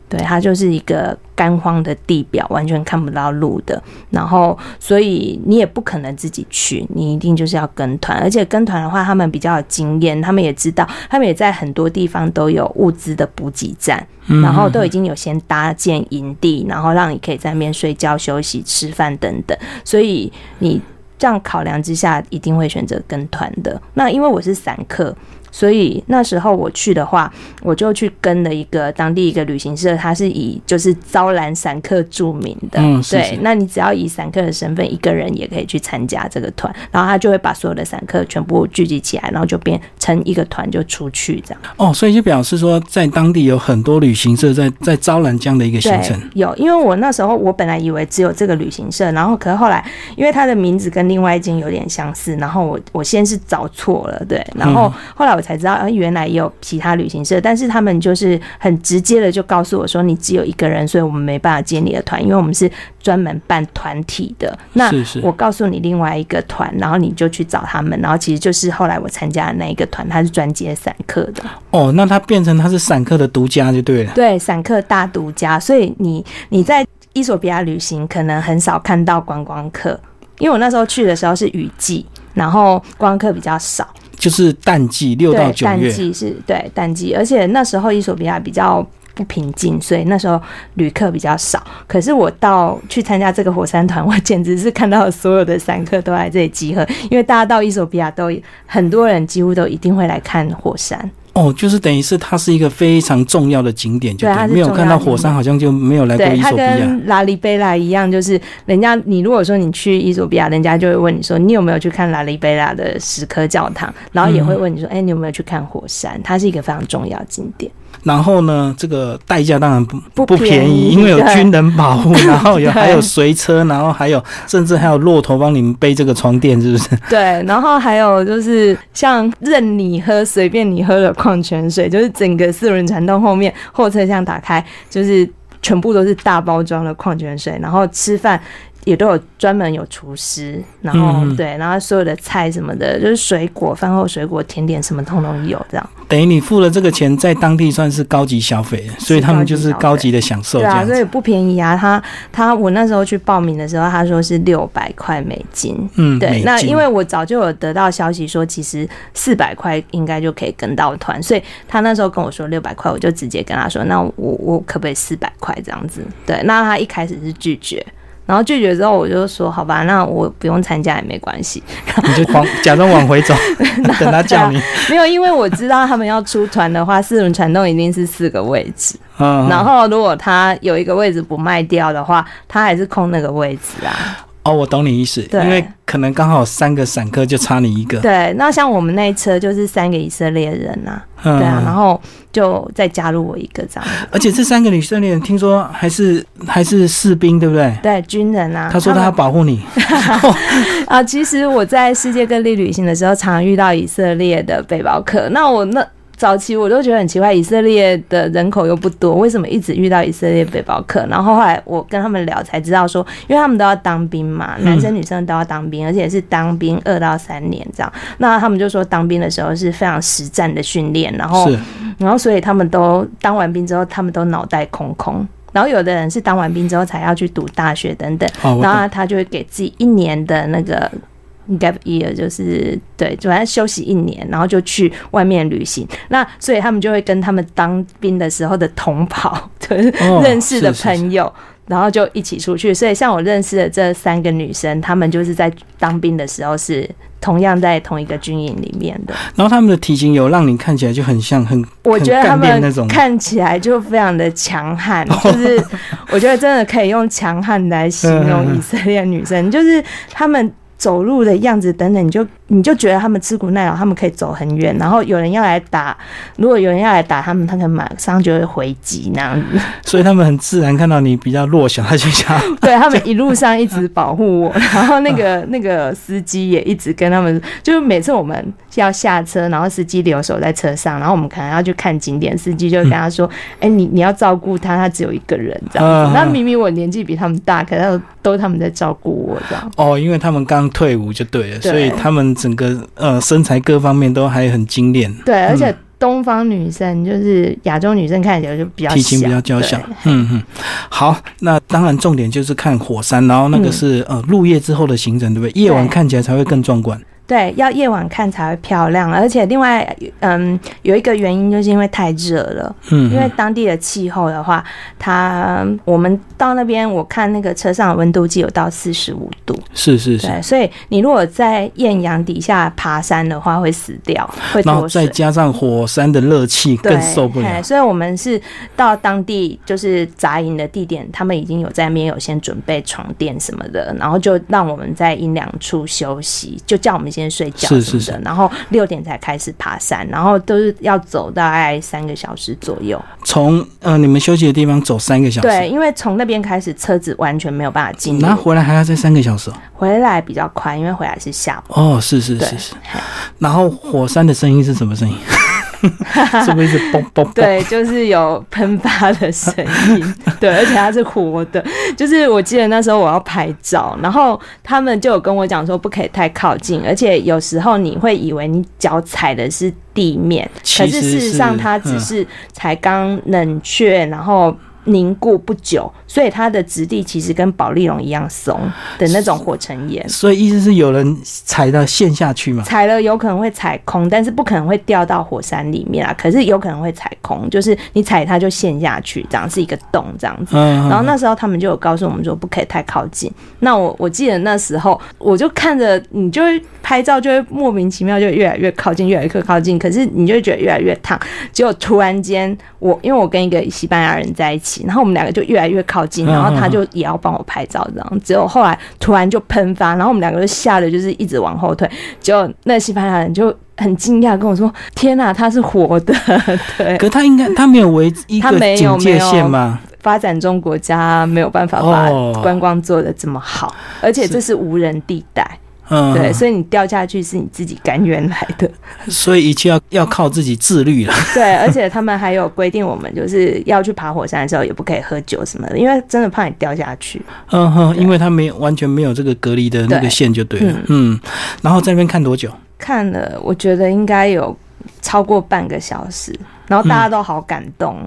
对，它就是一个干荒的地表，完全看不到路的。然后，所以你也不可能自己去，你一定就是要跟团。而且跟团的话，他们比较有经验，他们也知道，他们也在很多地方都有物资的补给站，然后都已经有先搭建营地，然后让你可以在那边睡觉、休息、吃饭等等。所以你这样考量之下，一定会选择跟团的。那因为我是散客。所以那时候我去的话，我就去跟了一个当地一个旅行社，它是以就是招揽散客著名的。嗯是是对，那你只要以散客的身份，一个人也可以去参加这个团，然后他就会把所有的散客全部聚集起来，然后就变成一个团就出去这样。哦，所以就表示说，在当地有很多旅行社在在招揽这样的一个行程。有，因为我那时候我本来以为只有这个旅行社，然后可是后来因为它的名字跟另外一间有点相似，然后我我先是找错了，对，然后后来我才知道，呃，原来也有其他旅行社，但是他们就是很直接的就告诉我说，你只有一个人，所以我们没办法接你的团，因为我们是专门办团体的。那我告诉你另外一个团，然后你就去找他们，然后其实就是后来我参加的那一个团，它是专接散客的。哦，那它变成它是散客的独家就对了。对，散客大独家，所以你你在伊索比亚旅行可能很少看到观光客，因为我那时候去的时候是雨季，然后观光客比较少。就是淡季六到九月，淡季是对淡季，而且那时候伊索比亚比较。不平静，所以那时候旅客比较少。可是我到去参加这个火山团，我简直是看到所有的散客都来这里集合，因为大家到伊索比亚都很多人几乎都一定会来看火山。哦，就是等于是它是一个非常重要的景点，就没有看到火山，好像就没有来过对，它伊索比亚。跟拉里贝拉一样，就是人家你如果说你去伊索比亚，人家就会问你说你有没有去看拉里贝拉的石刻教堂，然后也会问你说，哎、你有没有去看火山？它是一个非常重要景点。然后呢，这个代价当然不不不便宜，因为有军人保护，*laughs* 然后有还有随车，然后还有甚至还有骆驼帮你们背这个床垫，是不是？*laughs* 对，然后还有就是像任你喝、随便你喝的矿泉水，就是整个四轮传动后面后车厢打开，就是全部都是大包装的矿泉水，然后吃饭。也都有专门有厨师，然后、嗯对，然后所有的菜什么的，就是水果、饭后水果、甜点什么通通有这样。等于你付了这个钱，在当地算是高级消费，所以他们就是高级的享受对啊。所以不便宜啊。他他我那时候去报名的时候，他说是六百块美金。嗯，对，那因为我早就有得到消息说，其实四百块应该就可以跟到团，所以他那时候跟我说六百块，我就直接跟他说，那我我可不可以四百块这样子？对，那他一开始是拒绝。然后拒绝之后，我就说好吧，那我不用参加也没关系。你就往 *laughs* 假装往回走，*laughs* 等他叫你。没有，因为我知道他们要出团的话，四轮传动一定是四个位置。嗯，然后如果他有一个位置不卖掉的话，他还是空那个位置啊。哦，我懂你意思，对因为可能刚好三个散客就差你一个。对，那像我们那一车就是三个以色列人啊，嗯对啊，然后就再加入我一个这样。而且这三个以色列人听说还是还是士兵，对不对？对军人啊，他说他要保护你，*laughs* 啊，其实我在世界各地旅行的时候，常常遇到以色列的背包客。那我那早期我都觉得很奇怪，以色列的人口又不多，为什么一直遇到以色列背包客？然后后来我跟他们聊才知道说，因为他们都要当兵嘛，嗯男生女生都要当兵，而且是当兵二到三年这样。那他们就说当兵的时候是非常实战的训练，然后然后所以他们都当完兵之后，他们都脑袋空空。然后有的人是当完兵之后才要去读大学等等，然后他就会给自己一年的那个 gap year，就是对，反正休息一年，然后就去外面旅行。那所以他们就会跟他们当兵的时候的同袍，就是哦认识的朋友。然后就一起出去，所以像我认识的这三个女生，她们就是在当兵的时候是同样在同一个军营里面的。然后她们的体型有让你看起来就很像很，我觉得他很干练那们看起来就非常的强悍，*laughs* 就是我觉得真的可以用强悍来形容以色列女生，就是她们走路的样子等等，你就你就觉得他们吃苦耐劳，他们可以走很远。然后有人要来打，如果有人要来打他们，他可能马上就会回击那样子。所以他们很自然看到你比较弱小，他就想 *laughs* 对他们一路上一直保护我，然后那个 *laughs* 那个司机也一直跟他们，就是每次我们要下车，然后司机留守在车上，然后我们可能要去看景点，司机就跟他说：“哎、你你要照顾他，他只有一个人这样嗯子。”那明明我年纪比他们大，可是都都他们在照顾我这样。哦，因为他们刚退伍就对了，对所以他们整个呃身材各方面都还很精炼，对，而且东方女生就是亚洲女生看起来就比较体型比较娇小。嗯嗯，好，那当然重点就是看火山，然后那个是、呃入夜之后的行程，对不对？夜晚看起来才会更壮观。对，要夜晚看才会漂亮，而且另外，嗯，有一个原因就是因为太热了。嗯，因为当地的气候的话，它我们到那边，我看那个车上的温度计有到四十五度，是是是，对，所以你如果在艳阳底下爬山的话，会死掉，*laughs* 会然后再。加上火山的热气，更受不了嘿。所以我们是到当地就是扎营的地点，他们已经有在那边有先准备床垫什么的，然后就让我们在阴凉处休息，就叫我们先睡觉什么的，是是是然后六点才开始爬山，然后都是要走大概三个小时左右。从呃你们休息的地方走三个小时，对，因为从那边开始车子完全没有办法进入然，后回来还要再三个小时哦。回来比较快，因为回来是下午。哦，是是是是。然后火山的声音是什么声音？是不是嘣嘣嘣？对，就是有喷发的声音，*laughs* 对，而且它是活的。就是我记得那时候我要拍照，然后他们就有跟我讲说不可以太靠近，而且有时候你会以为你脚踩的是地面，可其实是事实上它只嗯是才刚冷却，然后。凝固不久，所以它的质地其实跟保利龙一样松的那种火成岩。所以意思是有人踩到陷下去嘛？踩了有可能会踩空，但是不可能会掉到火山里面啊。可是有可能会踩空，就是你踩它就陷下去，这样是一个洞这样子。嗯，然后那时候他们就有告诉我们说不可以太靠近。那我我记得那时候我就看着你就会拍照，就会莫名其妙就越来越靠近，越来越靠近。可是你就会觉得越来越烫。结果突然间，我因为我跟一个西班牙人在一起，然后我们两个就越来越靠近，然后他就也要帮我拍照，这样。只有后来突然就喷发，然后我们两个就吓得就是一直往后退。结果那西班牙人就很惊讶跟我说：“天哪，他是活的！” *laughs* 对，可他应该他没有为一个它没有警戒没有线吗？发展中国家没有办法把哦观光做的这么好，而且这是无人地带，嗯，对，所以你掉下去是你自己甘愿来的。*laughs* 所以一切要要靠自己自律了。*laughs* 对，而且他们还有规定，我们就是要去爬火山的时候也不可以喝酒什么的，因为真的怕你掉下去。嗯哼，因为他没有完全没有这个隔离的那个线就对了。嗯，然后在那边看多久？看了，我觉得应该有超过半个小时，然后大家都好感动。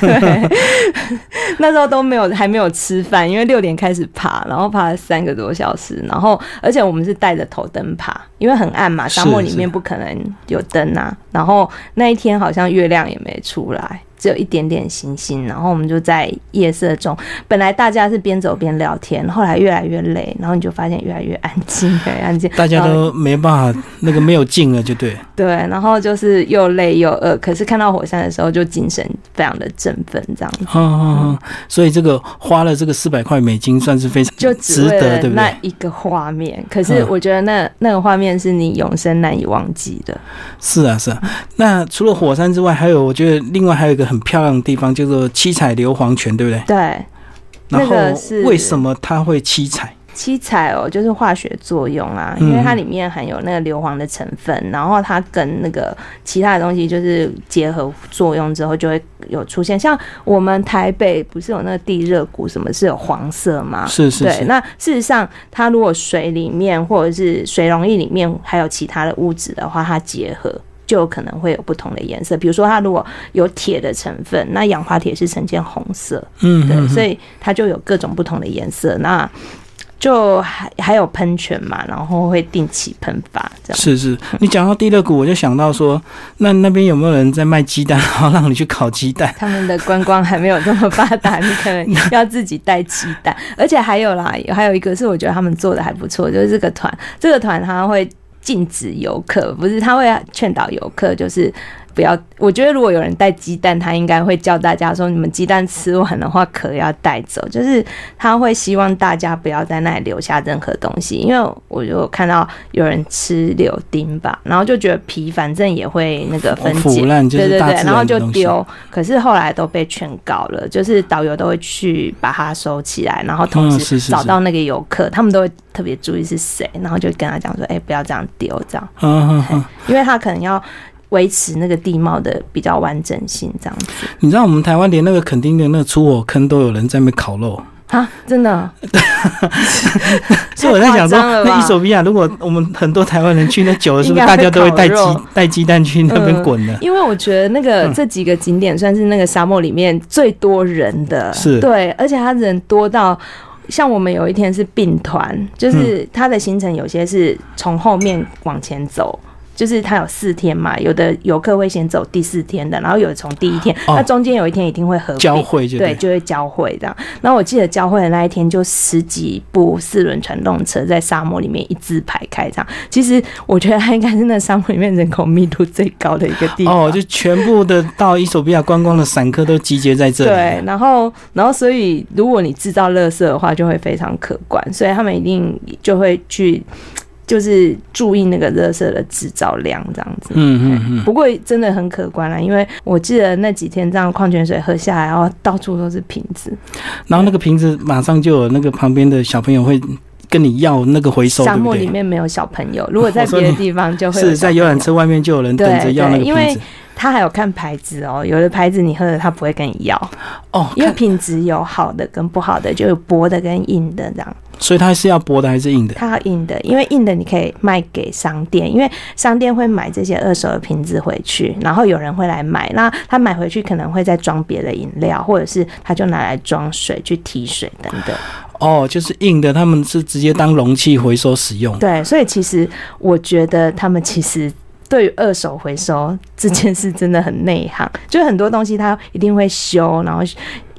对，*laughs* 那时候都没有还没有吃饭，因为六点开始爬，然后爬了三个多小时，然后而且我们是带着头灯爬，因为很暗嘛，沙漠里面不可能有灯啊。然后那一天好像月亮也没出来。只有一点点星星，然后我们就在夜色中。本来大家是边走边聊天，后来越来越累，然后你就发现越来越安静，越来越安静。*laughs* 大家都没办法，那个没有劲了，就对。对，然后就是又累又饿，可是看到火山的时候就精神非常的振奋，这样子嗯嗯嗯，所以这个花了这个四百块美金，算是非常就值得，对不对那？一个画面。可是嗯我觉得那那个画面是你永生难以忘记的。是啊，是啊。那除了火山之外，还有我觉得另外还有一个很漂亮的地方，叫做七彩硫磺泉，对不对？对，然那后个是为什么它会七彩？七彩哦，就是化学作用啊，嗯因为它里面含有那个硫磺的成分，然后它跟那个其他的东西就是结合作用之后，就会有出现。像我们台北不是有那个地热谷，什么是有黄色吗？对，是是是，那事实上，它如果水里面或者是水溶液里面还有其他的物质的话，它结合就有可能会有不同的颜色。比如说，它如果有铁的成分，那氧化铁是呈现红色，嗯对，所以它就有各种不同的颜色。那就还还有喷泉嘛，然后会定期喷发这样。是是。你讲到地热谷，我就想到说，那那边有没有人在卖鸡蛋，然后让你去烤鸡蛋？他们的观光还没有这么发达，你可能要自己带鸡蛋，而且还有啦，还有一个是我觉得他们做的还不错，就是这个团，这个团他会禁止游客，不是他会劝导游客，就是不要。我觉得如果有人带鸡蛋，他应该会叫大家说，你们鸡蛋吃完的话壳要带走，就是他会希望大家不要在那里留下任何东西，因为我就看到有人吃柳丁吧，然后就觉得皮反正也会那个分解对对对，然后就。丢，可是后来都被劝告了，就是导游都会去把它收起来，然后同时找到那个游客，他们都会特别注意是谁，然后就跟他讲说，哎、不要这样丢，这样，嗯嗯嗯，*laughs* 因为他可能要维持那个地貌的比较完整性，这样子。你知道我们台湾连那个垦丁的那个出火坑都有人在那边烤肉，啊，真的，*laughs* 所以我在想说，那伊索比亚如果我们很多台湾人去那久了，是不是大家都会带鸡带鸡蛋去那边滚的？因为我觉得那个嗯这几个景点算是那个沙漠里面最多人的，是。对，而且他人多到。像我们有一天是并团，就是它的行程有些是从后面往前走，就是它有四天嘛，有的游客会先走第四天的，然后有的从第一天，哦那中间有一天一定会合并交汇就对，就会交汇这样。然后我记得交汇的那一天，就十几部四轮传动车在沙漠里面一字排开这样。其实我觉得它应该是那沙漠里面人口密度最高的一个地方。哦，就全部的到伊索比亚观光的散客都集结在这里。对，然后，然后，所以如果你制造垃圾的话，就会非常可观，所以他们一定就会去，就是注意那个热色的制造量，这样子。嗯嗯嗯，不过真的很可观啦，因为我记得那几天这样矿泉水喝下来，然后到处都是瓶子，然后那个瓶子马上就有那个旁边的小朋友会跟你要那个回收，沙漠？里面没有小朋友，如果在别的地方就会 *laughs* 是在游览车外面就有人等着要那个对因为。他还有看牌子哦，有的牌子你喝了他不会跟你要，哦，因为看品质有好的跟不好的，就有薄的跟硬的这样。所以它是要薄的还是硬的？它要硬的，因为硬的你可以卖给商店，因为商店会买这些二手的瓶子回去，然后有人会来买，那他买回去可能会再装别的饮料，或者是他就拿来装水去提水等等。哦，就是硬的，他们是直接当容器回收使用。对，所以其实我觉得他们其实。对于二手回收这件事真的很内行，就很多东西他一定会修，然后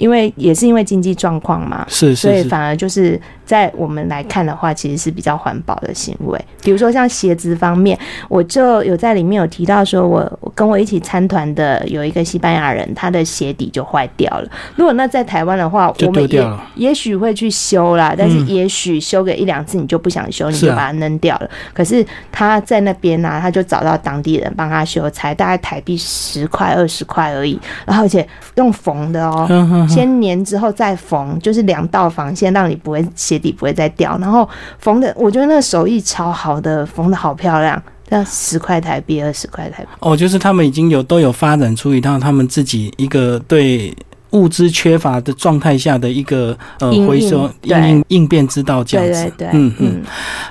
因为也是因为经济状况嘛，是是是，所以反而就是在我们来看的话，其实是比较环保的行为。比如说像鞋子方面，我就有在里面有提到说，我我跟我一起参团的有一个西班牙人，他的鞋底就坏掉了。如果那在台湾的话，我们也。也许会去修啦，但是嗯也许修个一两次你就不想修，你就把它扔掉了。可是他在那边呢、他就找到当地人帮他修，才大概台币十块二十块而已，然后而且用缝的哦。先粘之后再缝，就是两道防线，让你不会鞋底不会再掉。然后缝的，我觉得那个手艺超好的，缝的好漂亮，要十块台币，二十块台币。哦，就是他们已经有都有发展出一套他们自己一个对物资缺乏的状态下的一个呃回收应应变之道这样子。对对对，嗯嗯，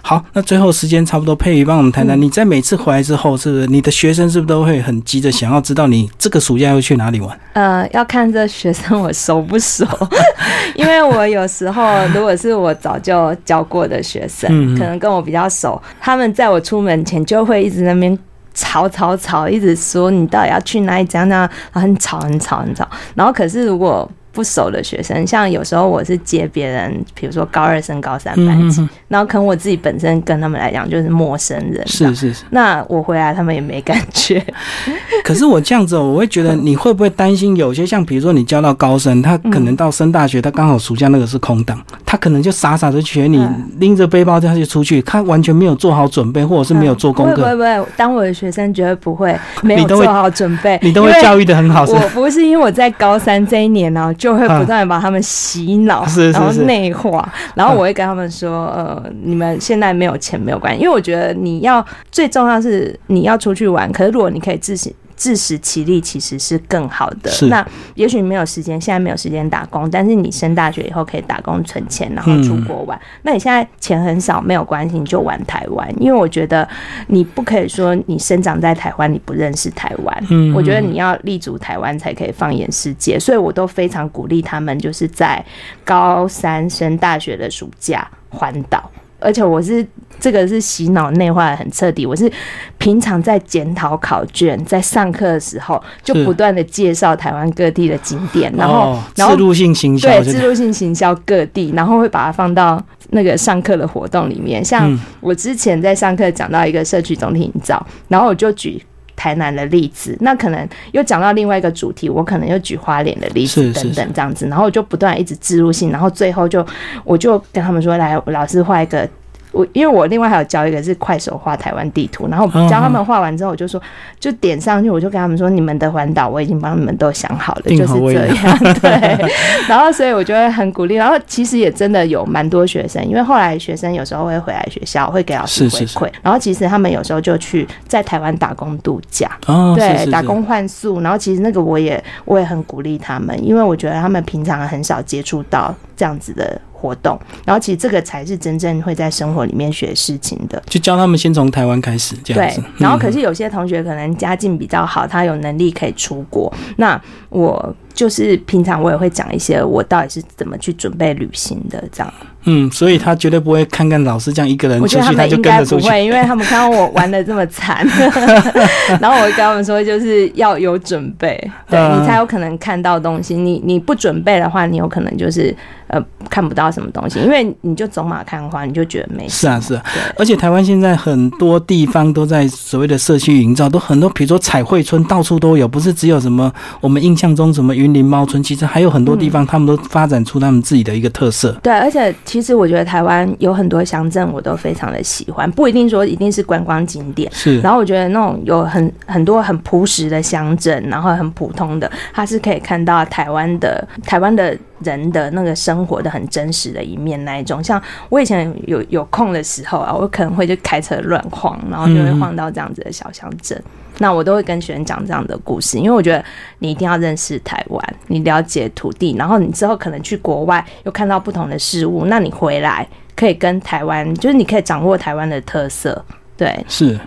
好，那最后时间差不多，佩瑜帮我们谈谈，嗯你在每次回来之后，是不是你的学生是不是都会很急着想要知道你这个暑假要去哪里玩？呃，要看这学生我熟不熟，*laughs* 因为我有时候如果是我早就教过的学生，可能跟我比较熟，他们在我出门前就会一直在那边。吵吵吵，一直说你到底要去哪里，怎样怎样，然后很吵很吵很吵。然后可是如果不熟的学生，像有时候我是接别人，比如说高二升高三班级，嗯，然后可能我自己本身跟他们来讲就是陌生人，是是是。那我回来他们也没感觉。*laughs* 可是我这样子哦，我会觉得你会不会担心有些像比如说你教到高升，他可能到升大学，他刚好暑假那个是空档，他可能就傻傻的学你嗯。拎着背包他就出去，他完全没有做好准备，或者是没有做功课，不会不会，当我的学生绝对不会没你都会有做好准备，你都会教育的很好，是我不是因为我在高三这一年呢、就会不断的把他们洗脑，然后是内化，然后我会跟他们说，呃，你们现在没有钱没有关系，因为我觉得你要最重要是你要出去玩，可是如果你可以自行。自食其力其实是更好的。那也许你没有时间，现在没有时间打工，但是你升大学以后可以打工存钱，然后出国玩。那你现在钱很少没有关系，你就玩台湾，因为我觉得你不可以说你生长在台湾，你不认识台湾。嗯我觉得你要立足台湾才可以放眼世界，所以我都非常鼓励他们，就是在高三升大学的暑假环岛。而且我是这个是洗脑内化的很彻底，我是平常在检讨考卷，在上课的时候就不断的介绍台湾各地的景点，然后、哦然后自入性行销，对，就是自入性行销各地，然后会把它放到那个上课的活动里面。像嗯我之前在上课讲到一个社区总体营造，然后我就举。台南的例子，那可能又讲到另外一个主题，我可能又举花莲的例子等等这样子，然后我就不断一直植入性，然后最后就我就跟他们说，来，老师画一个。我因为我另外还有教一个是快手画台湾地图，然后嗯教他们画完之后，我就说就点上去，我就跟他们说你们的环岛我已经帮你们都想好了，就是这样，对。*laughs* 然后所以我就会很鼓励，然后其实也真的有蛮多学生，因为后来学生有时候会回来学校，会给老师回馈，然后其实他们有时候就去在台湾打工度假，哦，对，是是是。打工换宿，然后其实那个我也我也很鼓励他们，因为我觉得他们平常很少接触到这样子的活动，然后其实这个才是真正会在生活里面学事情的。就教他们先从台湾开始这样对子，，然后可嗯是有些同学可能家境比较好，他有能力可以出国。那我就是平常我也会讲一些我到底是怎么去准备旅行的，这样。嗯，所以他绝对不会看看老师这样一个人我觉得他出去，他就们应跟着出去。该不会，因为他们看到我玩的这么惨，*laughs* *laughs* 然后我会跟他们说，就是要有准备，对、嗯你才有可能看到东西。你你不准备的话，你有可能就是呃看不到什么东西，因为你就走马看花，你就觉得没是啊，是啊，而且台湾现在很多地方都在所谓的社区营造，都很多，比如说彩绘村到处都有，不是只有什么我们印象中什么云林猫村，其实还有很多地方，他们都发展出他们自己的一个特色。对，而且其实我觉得台湾有很多乡镇我都非常的喜欢，不一定说一定是观光景点。是，然后我觉得那种有很很多很朴实的乡镇，然后很普通的，它是可以看到台湾的台湾的人的那个生活的很真实的一面那一种。像我以前有有空的时候啊，我可能会就开车乱晃，然后就会晃到这样子的小乡镇。那我都会跟学生讲这样的故事，因为我觉得你一定要认识台湾，你了解土地，然后你之后可能去国外又看到不同的事物，那你回来可以跟台湾，就是你可以掌握台湾的特色。对，是，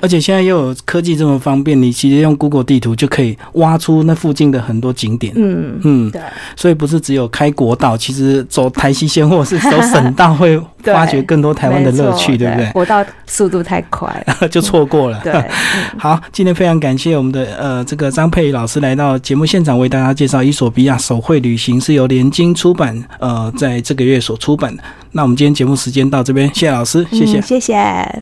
而且现在又有科技这么方便，你直接用 Google 地图就可以挖出那附近的很多景点。嗯，嗯，对，所以不是只有开国道，其实走台西线或是走省道会对发掘更多台湾的乐趣，对不对？国道速度太快了，*laughs* 就错过了。对，嗯 *laughs* 好，今天非常感谢我们的呃这个张佩仪老师来到节目现场，为大家介绍《伊索比亚手绘旅行》是由联经出版，呃，在这个月所出版的。那我们今天节目时间到这边，谢谢老师，谢谢嗯。谢谢。